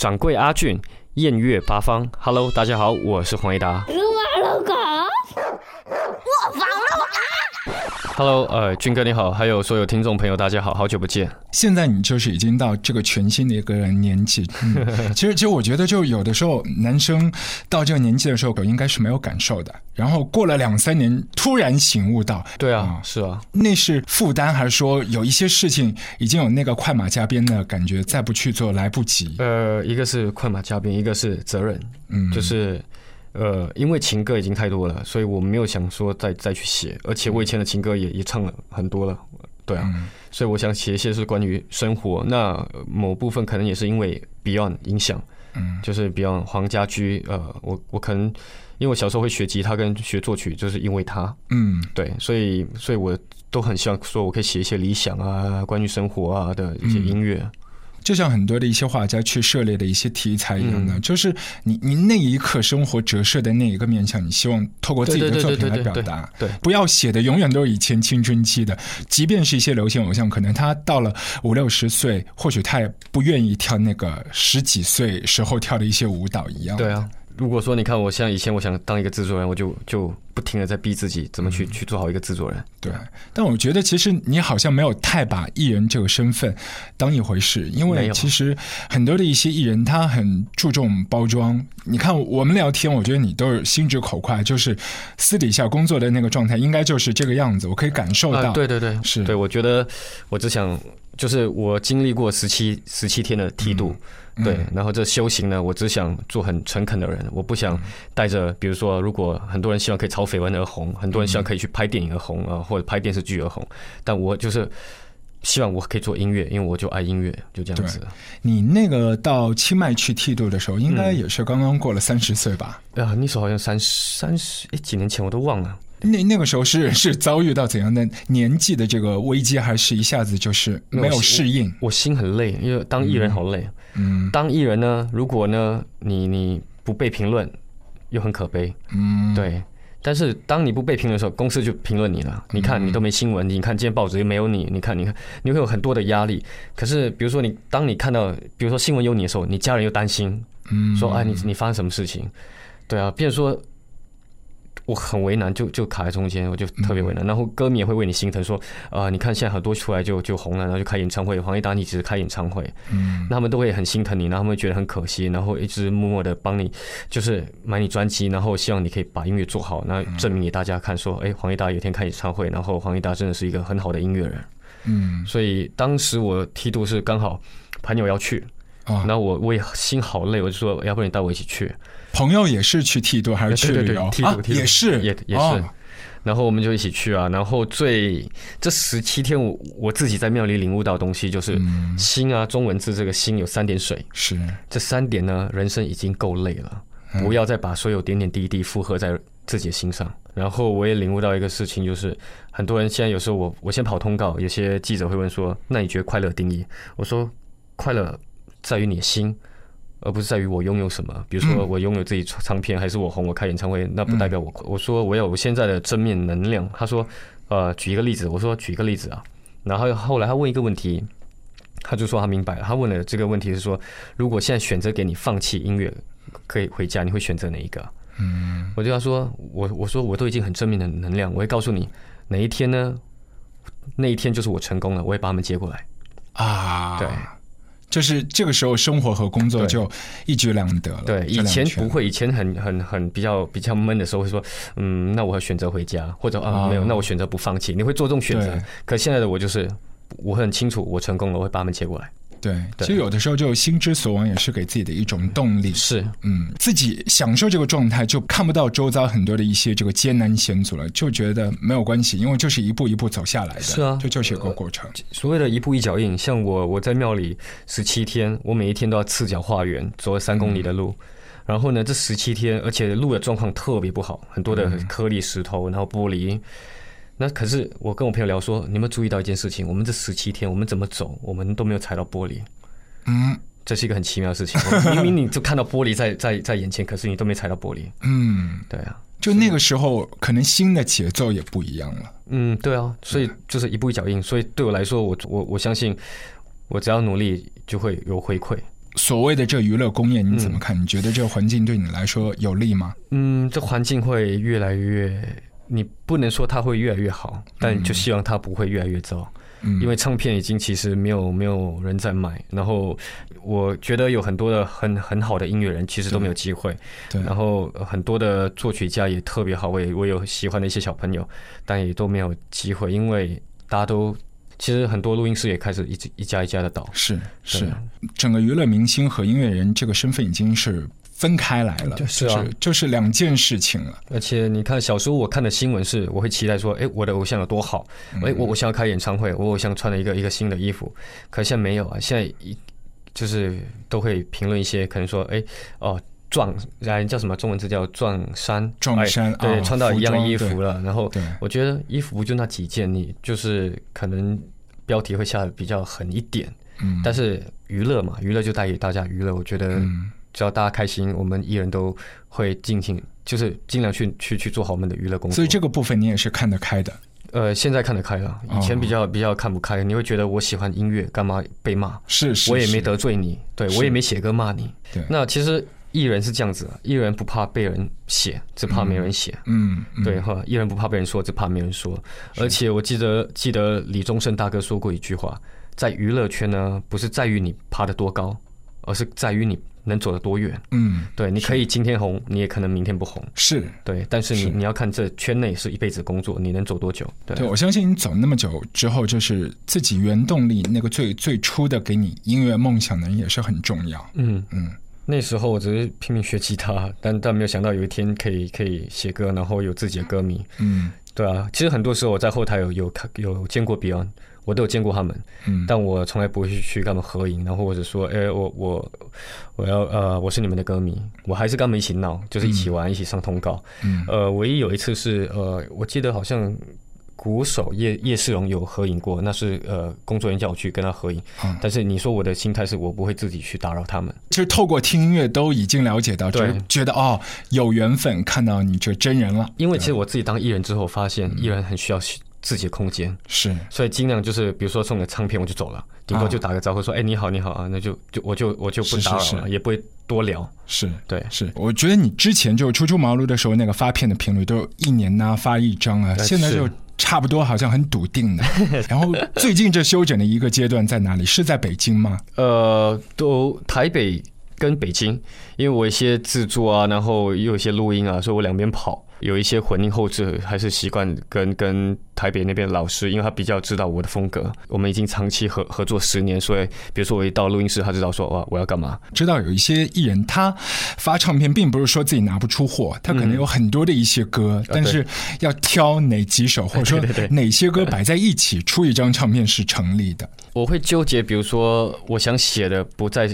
掌柜阿俊，艳月八方。Hello，大家好，我是黄一达。撸啊撸狗，我房撸啊！Hello，呃，军哥你好，还有所有听众朋友，大家好，好久不见。现在你就是已经到这个全新的一个年纪。嗯、其实，其实我觉得，就有的时候男生到这个年纪的时候，应该是没有感受的。然后过了两三年，突然醒悟到，对啊，是啊，那是负担，还是说有一些事情已经有那个快马加鞭的感觉，再不去做来不及？呃，一个是快马加鞭，一个是责任，嗯，就是。呃，因为情歌已经太多了，所以我没有想说再再去写，而且我以前的情歌也也唱了很多了，对啊，嗯。所以我想写一些是关于生活。那某部分可能也是因为 Beyond 影响，嗯，就是 Beyond 黄家驹，呃，我我可能因为我小时候会学吉他跟学作曲，就是因为他，嗯，对，所以所以我都很希望说我可以写一些理想啊，关于生活啊的一些音乐。就像很多的一些画家去涉猎的一些题材一样的，嗯就是你你那一刻生活折射的那一个面向，你希望透过自己的作品来表达。对，不要写的永远都是以前青春期的，即便是一些流行偶像，可能他到了五六十岁，或许他也不愿意跳那个十几岁时候跳的一些舞蹈一样。对啊。如果说你看我像以前我想当一个制作人，我就就不停的在逼自己怎么去、嗯、去做好一个制作人。对，但我觉得其实你好像没有太把艺人这个身份 当一回事，因为其实很多的一些艺人他很注重包装。你看我们聊天，我觉得你都是心直口快，就是私底下工作的那个状态应该就是这个样子，我可以感受到。啊、对对对，是对，我觉得我只想就是我经历过十七十七天的梯度。嗯对，然后这修行呢，我只想做很诚恳的人，我不想带着，比如说，如果很多人希望可以炒绯闻而红，很多人希望可以去拍电影而红啊，或者拍电视剧而红，但我就是希望我可以做音乐，因为我就爱音乐，就这样子。你那个到清迈去剃度的时候，应该也是刚刚过了三十岁吧？啊，那时候好像三三十，哎，几年前我都忘了。那那个时候是是遭遇到怎样的年纪的这个危机，还是一下子就是没有适应？我心很累，因为当艺人好累。嗯，当艺人呢，如果呢你你不被评论，又很可悲。嗯，对。但是当你不被评论的时候，公司就评论你了。你看你都没新闻，你看今天报纸又没有你，你看你看你会有很多的压力。可是比如说你当你看到比如说新闻有你的时候，你家人又担心，嗯，说哎你你发生什么事情？对啊，变成说。我很为难，就就卡在中间，我就特别为难。然后歌迷也会为你心疼，说啊、呃，你看现在很多出来就就红了，然后就开演唱会。黄义达你只是开演唱会，嗯，那他们都会很心疼你，然后他们会觉得很可惜，然后一直默默的帮你，就是买你专辑，然后希望你可以把音乐做好，那证明给大家看，说，哎，黄义达有一天开演唱会，然后黄义达真的是一个很好的音乐人。嗯，所以当时我梯度是刚好朋友要去，啊，那我我也心好累，我就说，要不然你带我一起去。朋友也是去剃度还是去旅游？剃度，剃度也是，也也是。然后我们就一起去啊。然后最这十七天，我我自己在庙里领悟到东西就是心啊，中文字这个心有三点水，是这三点呢，人生已经够累了，不要再把所有点点滴滴负荷在自己的心上。然后我也领悟到一个事情，就是很多人现在有时候我我先跑通告，有些记者会问说，那你觉得快乐定义？我说快乐在于你的心。而不是在于我拥有什么，比如说我拥有自己唱片，还是我红，我开演唱会，那不代表我。我说我有我现在的正面能量。他说，呃，举一个例子，我说举一个例子啊。然后后来他问一个问题，他就说他明白了。他问的这个问题是说，如果现在选择给你放弃音乐，可以回家，你会选择哪一个？嗯，我就他说，我我说我都已经很正面的能量，我会告诉你哪一天呢？那一天就是我成功了，我会把他们接过来。啊，对。就是这个时候，生活和工作就一举两得了。对，以前不会，以前很很很比较比较闷的时候，会说，嗯，那我要选择回家，或者啊，没有，那我选择不放弃。你会做这种选择。可现在的我就是，我很清楚，我成功了，我会把他们接过来。对，其实有的时候就心之所往，也是给自己的一种动力。是，嗯，自己享受这个状态，就看不到周遭很多的一些这个艰难险阻了，就觉得没有关系，因为就是一步一步走下来的。是啊，这就是一个过程。所谓的一步一脚印，像我我在庙里十七天，我每一天都要赤脚化缘，走了三公里的路。嗯、然后呢，这十七天，而且路的状况特别不好，很多的颗粒石头，然后玻璃。那可是我跟我朋友聊说，你有没有注意到一件事情？我们这十七天，我们怎么走，我们都没有踩到玻璃。嗯，这是一个很奇妙的事情。明明你就看到玻璃在在在眼前，可是你都没踩到玻璃。嗯，对啊，就那个时候，可能新的节奏也不一样了。嗯，对啊，所以就是一步一脚印。所以对我来说，我我我相信，我只要努力就会有回馈。所谓的这娱乐工业，你怎么看？你觉得这个环境对你来说有利吗？嗯，这环境会越来越，你不能说它会越来越好，但就希望它不会越来越糟。因为唱片已经其实没有没有人在买，然后我觉得有很多的很很好的音乐人其实都没有机会，对，然后很多的作曲家也特别好，我也我有喜欢的一些小朋友，但也都没有机会，因为大家都其实很多录音室也开始一一家一家的倒，是是，整个娱乐明星和音乐人这个身份已经是。分开来了，就是就是两件事情了。而且你看，小时候我看的新闻是，我会期待说，哎，我的偶像有多好，哎，我我想要开演唱会，我偶像穿了一个一个新的衣服。可现在没有啊，现在一就是都会评论一些，可能说，哎，哦，撞，然，叫什么中文字叫撞衫，撞衫，对，穿到一样衣服了。然后我觉得衣服不就那几件，你就是可能标题会下的比较狠一点，嗯，但是娱乐嘛，娱乐就带给大家娱乐，我觉得。只要大家开心，我们艺人都会尽情，就是尽量去去去做好我们的娱乐工作。所以这个部分你也是看得开的。呃，现在看得开了，以前比较比较看不开。你会觉得我喜欢音乐，干嘛被骂？是是，我也没得罪你，对我也没写歌骂你。对，那其实艺人是这样子，艺人不怕被人写，只怕没人写。嗯，对哈，艺人不怕被人说，只怕没人说。而且我记得记得李宗盛大哥说过一句话，在娱乐圈呢，不是在于你爬得多高，而是在于你。能走得多远？嗯，对，你可以今天红，你也可能明天不红。是对，但是你你要看这圈内是一辈子工作，你能走多久？对，我相信你走那么久之后，就是自己原动力那个最最初的给你音乐梦想的人也是很重要。嗯嗯，那时候我只是拼命学吉他，但但没有想到有一天可以可以写歌，然后有自己的歌迷。嗯，对啊，其实很多时候我在后台有有看有见过 Beyond。我都有见过他们，嗯，但我从来不会去去跟他们合影，然后或者说，哎，我我我要呃，我是你们的歌迷，我还是跟他们一起闹，就是一起玩，一起上通告，嗯，呃，唯一有一次是呃，我记得好像鼓手叶叶世荣有合影过，那是呃，工作人员叫我去跟他合影，但是你说我的心态是我不会自己去打扰他们，其实透过听音乐都已经了解到，对，觉得哦，有缘分看到你这真人了，因为其实我自己当艺人之后，发现艺人很需要。自己的空间是，所以尽量就是，比如说送个唱片我就走了，顶多就打个招呼说，哎，你好，你好啊，那就就我就我就不打扰了，也不会多聊。是对，是。我觉得你之前就初出茅庐的时候，那个发片的频率都一年呢发一张啊，现在就差不多好像很笃定的。然后最近这休整的一个阶段在哪里？是在北京吗？呃，都台北跟北京，因为我一些制作啊，然后又有一些录音啊，所以我两边跑。有一些混音后置，还是习惯跟跟台北那边老师，因为他比较知道我的风格。我们已经长期合合作十年，所以比如说我一到录音室，他知道说哇我要干嘛。知道有一些艺人，他发唱片并不是说自己拿不出货，他可能有很多的一些歌，但是要挑哪几首，或者说 哪些歌摆在一起出一张唱片是成立的。我会纠结，比如说我想写的不在。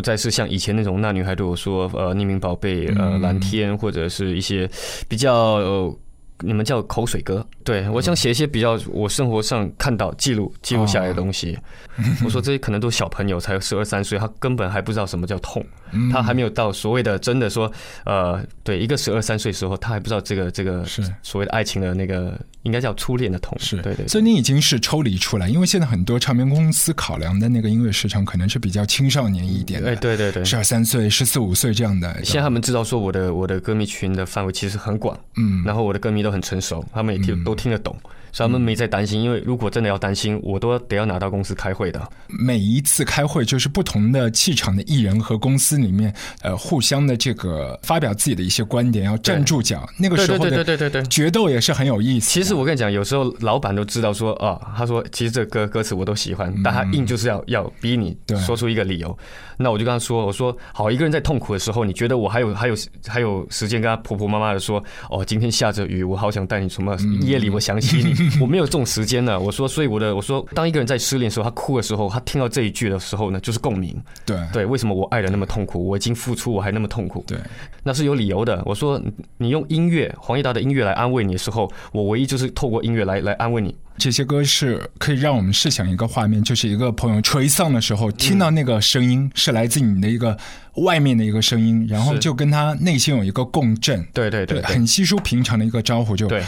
不再是像以前那种那女孩对我说，呃，匿名宝贝，呃，蓝天，或者是一些比较。你们叫口水歌，对我想写一些比较我生活上看到记录记录下来的东西。我说这些可能都是小朋友，才十二三岁，他根本还不知道什么叫痛，他还没有到所谓的真的说，呃，对，一个十二三岁时候，他还不知道这个这个是。所谓的爱情的那个应该叫初恋的痛，是。对对。所以你已经是抽离出来，因为现在很多唱片公司考量的那个音乐市场可能是比较青少年一点的，对对对，十二三岁、十四五岁这样的。现在他们知道说我的我的歌迷群的范围其实很广，嗯，然后我的歌迷都。很成熟，他们也听都听得懂，所以他们没在担心。因为如果真的要担心，我都得要拿到公司开会的。每一次开会，就是不同的气场的艺人和公司里面，呃，互相的这个发表自己的一些观点，要站住脚。那个时候的对对对对决斗也是很有意思。其实我跟你讲，有时候老板都知道说啊，他说其实这歌歌词我都喜欢，但他硬就是要要逼你说出一个理由。那我就跟他说：“我说好，一个人在痛苦的时候，你觉得我还有还有还有时间跟他婆婆妈妈的说哦，今天下着雨，我好想带你什么夜里我想起你，我没有这种时间了。我说，所以我的我说，当一个人在失恋的时候，他哭的时候，他听到这一句的时候呢，就是共鸣。对对，为什么我爱的那么痛苦？我已经付出，我还那么痛苦？对，那是有理由的。我说，你用音乐黄义达的音乐来安慰你的时候，我唯一就是透过音乐来来安慰你。”这些歌是可以让我们试想一个画面，就是一个朋友垂丧的时候，听到那个声音是来自你的一个外面的一个声音，然后就跟他内心有一个共振。对对对，很稀疏平常的一个招呼，就对。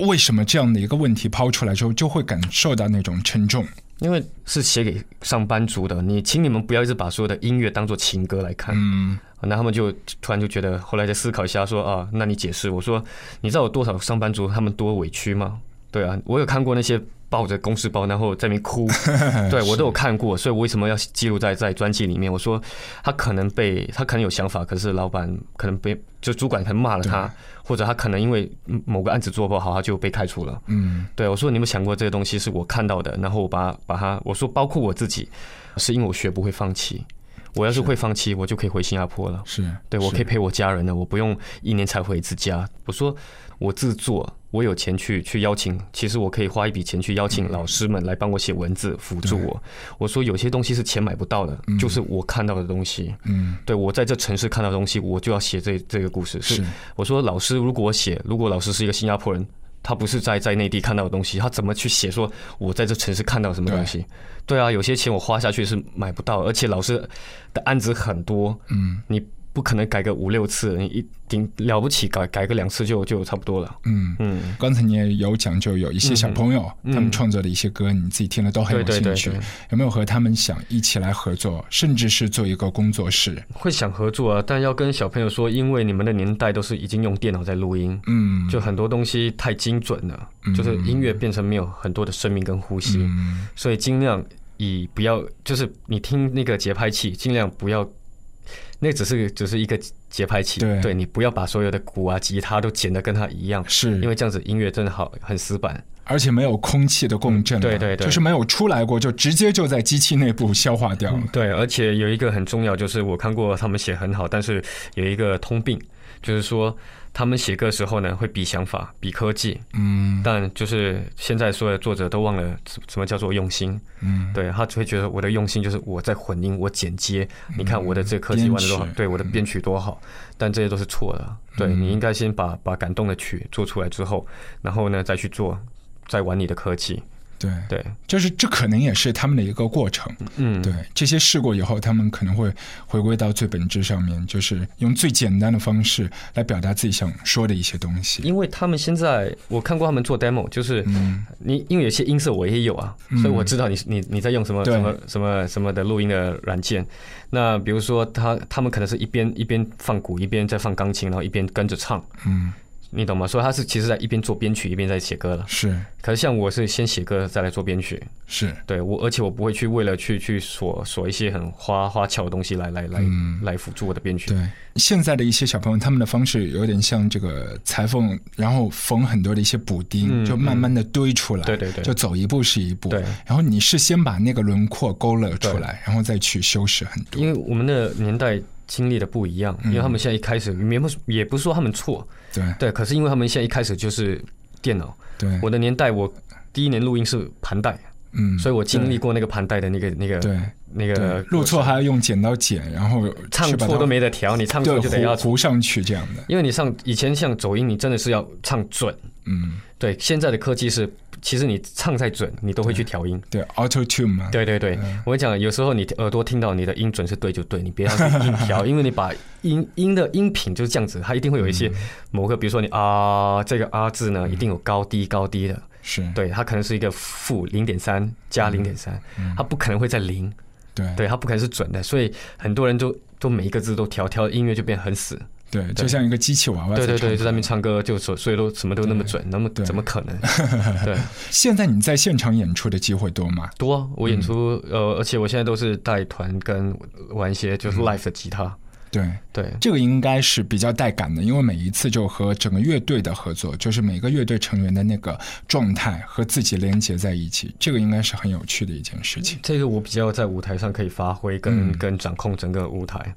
为什么这样的一个问题抛出来之后，就会感受到那种沉重？因为是写给上班族的，你请你们不要一直把所有的音乐当做情歌来看。嗯，那他们就突然就觉得，后来再思考一下，说啊，那你解释。我说，你知道有多少上班族他们多委屈吗？对啊，我有看过那些抱着公事包然后在那边哭，对我都有看过，所以我为什么要记录在在专辑里面？我说他可能被他可能有想法，可是老板可能被就主管可能骂了他，或者他可能因为某个案子做不好，他就被开除了。嗯，对我说你有没有想过这个东西是我看到的，然后我把把它我说包括我自己，是因为我学不会放弃。我要是会放弃，我就可以回新加坡了。是对我可以陪我家人了，我不用一年才回一次家。我说我自做，我有钱去去邀请，其实我可以花一笔钱去邀请老师们来帮我写文字辅助我。我说有些东西是钱买不到的，就是我看到的东西。嗯，对我在这城市看到的东西，我就要写这这个故事。是我说老师，如果我写，如果老师是一个新加坡人。他不是在在内地看到的东西，他怎么去写？说我在这城市看到什么东西？对啊，有些钱我花下去是买不到，而且老师的案子很多，嗯，你。不可能改个五六次，你一顶了不起改改个两次就就差不多了。嗯嗯，刚才你也有讲，就有一些小朋友他们创作的一些歌，你自己听了都很有兴趣。有没有和他们想一起来合作，甚至是做一个工作室？会想合作啊，但要跟小朋友说，因为你们的年代都是已经用电脑在录音，嗯，就很多东西太精准了，就是音乐变成没有很多的生命跟呼吸，所以尽量以不要，就是你听那个节拍器，尽量不要。那只是只是一个节拍器，对，你不要把所有的鼓啊、吉他都剪得跟它一样，是因为这样子音乐真的好很死板，而且没有空气的共振，对对对，就是没有出来过，就直接就在机器内部消化掉了。对，而且有一个很重要，就是我看过他们写很好，但是有一个通病，就是说。他们写歌时候呢，会比想法，比科技，嗯，但就是现在所有作者都忘了什么叫做用心，嗯，对他只会觉得我的用心就是我在混音，我剪接，你看我的这科技玩的多好，对我的编曲多好，但这些都是错的，对你应该先把把感动的曲做出来之后，然后呢再去做，再玩你的科技。对对，就是这可能也是他们的一个过程。嗯，对，这些试过以后，他们可能会回归到最本质上面，就是用最简单的方式来表达自己想说的一些东西。因为他们现在我看过他们做 demo，就是你因为有些音色我也有啊，所以我知道你你你在用什么什么什么什么的录音的软件。那比如说他他们可能是一边一边放鼓，一边在放钢琴，然后一边跟着唱。嗯。你懂吗？所以他是其实在一边做编曲一边在写歌了。是，可是像我是先写歌再来做编曲。是，对我，而且我不会去为了去去锁锁一些很花花俏的东西来来来来辅助我的编曲。对，现在的一些小朋友他们的方式有点像这个裁缝，然后缝很多的一些补丁，就慢慢的堆出来。对对对，就走一步是一步。对，然后你是先把那个轮廓勾勒出来，然后再去修饰很多。因为我们的年代。经历的不一样，因为他们现在一开始也不也不是说他们错，对。对，可是因为他们现在一开始就是电脑，对，我的年代我第一年录音是盘带，嗯，所以我经历过那个盘带的那个那个对那个录错还要用剪刀剪，然后唱错都没得调，你唱错就得要糊上去这样的，因为你上以前像走音，你真的是要唱准，嗯，对，现在的科技是。其实你唱再准，你都会去调音。对，Auto Tune 嘛。对对对，我跟你讲，有时候你耳朵听到你的音准是对就对，你别要去硬调，因为你把音音的音频就是这样子，它一定会有一些某个，比如说你啊这个啊字呢，一定有高低高低的。是。对，它可能是一个负零点三加零点三，它不可能会在零。对。对，它不可能是准的，所以很多人都都每一个字都调，调音乐就变很死。对，就像一个机器娃娃。对对对，就在那边唱歌，就所所以都什么都那么准，那么怎么可能？对。现在你在现场演出的机会多吗？多，我演出呃，而且我现在都是带团跟玩一些就是 live 的吉他。对对，这个应该是比较带感的，因为每一次就和整个乐队的合作，就是每个乐队成员的那个状态和自己连接在一起，这个应该是很有趣的一件事情。这个我比较在舞台上可以发挥，跟跟掌控整个舞台。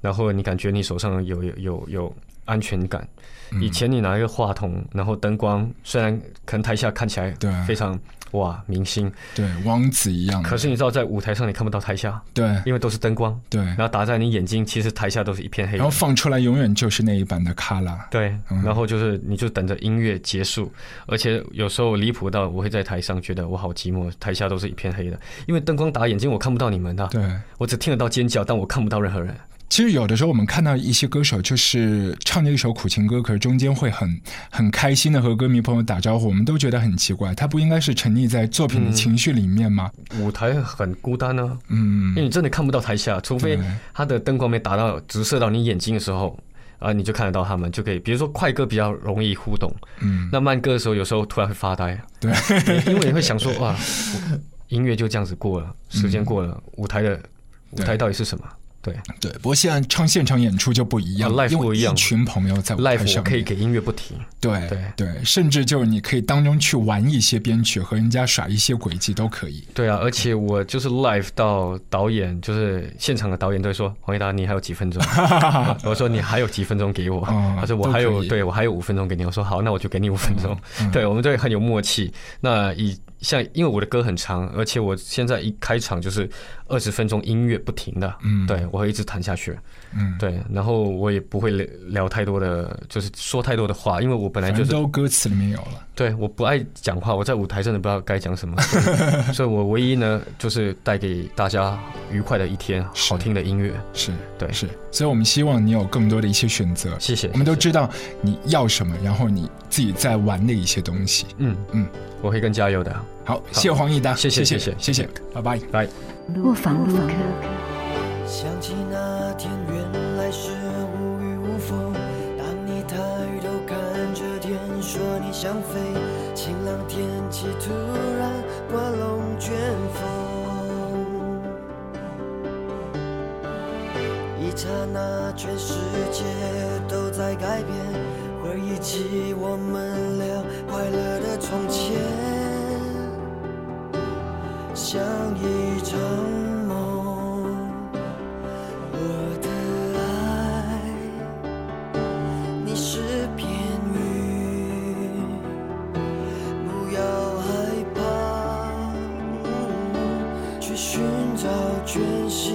然后你感觉你手上有有有有安全感。以前你拿一个话筒，然后灯光虽然可能台下看起来对非常哇明星，对王子一样，可是你知道在舞台上你看不到台下，对，因为都是灯光，对，然后打在你眼睛，其实台下都是一片黑。然后放出来永远就是那一版的卡拉，对，然后就是你就等着音乐结束，而且有时候离谱到我会在台上觉得我好寂寞，台下都是一片黑的，因为灯光打眼睛我看不到你们的，对。我只听得到尖叫，但我看不到任何人。其实有的时候我们看到一些歌手，就是唱着一首苦情歌，可是中间会很很开心的和歌迷朋友打招呼，我们都觉得很奇怪，他不应该是沉溺在作品的情绪里面吗？舞台很孤单呢，嗯，因为你真的看不到台下，除非他的灯光没打到直射到你眼睛的时候，啊，你就看得到他们，就可以。比如说快歌比较容易互动，嗯，那慢歌的时候有时候突然会发呆，对，因为你会想说 哇，音乐就这样子过了，时间过了，舞台的舞台到底是什么？对对，不过现在唱现场演出就不一样，live 不一群朋友在舞台上，可以给音乐不停。对对对，甚至就是你可以当中去玩一些编曲，和人家耍一些轨迹都可以。对啊，而且我就是 live 到导演，就是现场的导演都会说：“黄一达，你还有几分钟？” 我说：“你还有几分钟给我？”他说：“我还有，对我还有五分钟给你。”我说：“好，那我就给你五分钟。”对，我们都很有默契。那以像因为我的歌很长，而且我现在一开场就是二十分钟音乐不停的，嗯，对我会一直弹下去，嗯，对，然后我也不会聊聊太多的，就是说太多的话，因为我本来就是都歌词里面有了，对，我不爱讲话，我在舞台真的不知道该讲什么，所以我唯一呢就是带给大家愉快的一天，好听的音乐，是对，是，所以我们希望你有更多的一些选择，谢谢，我们都知道你要什么，然后你自己在玩的一些东西，嗯。嗯，我会更加油的。好，谢谢黄义达，谢谢谢谢谢谢，拜拜拜。卧房录客。想起那天，原来是无雨无风。当你抬头看着天，说你想飞，晴朗天气突然刮龙卷风。一刹那，全世界都在改变，回忆起我们俩快乐的从前。像一场梦，我的爱，你是片云，不要害怕，去寻找全新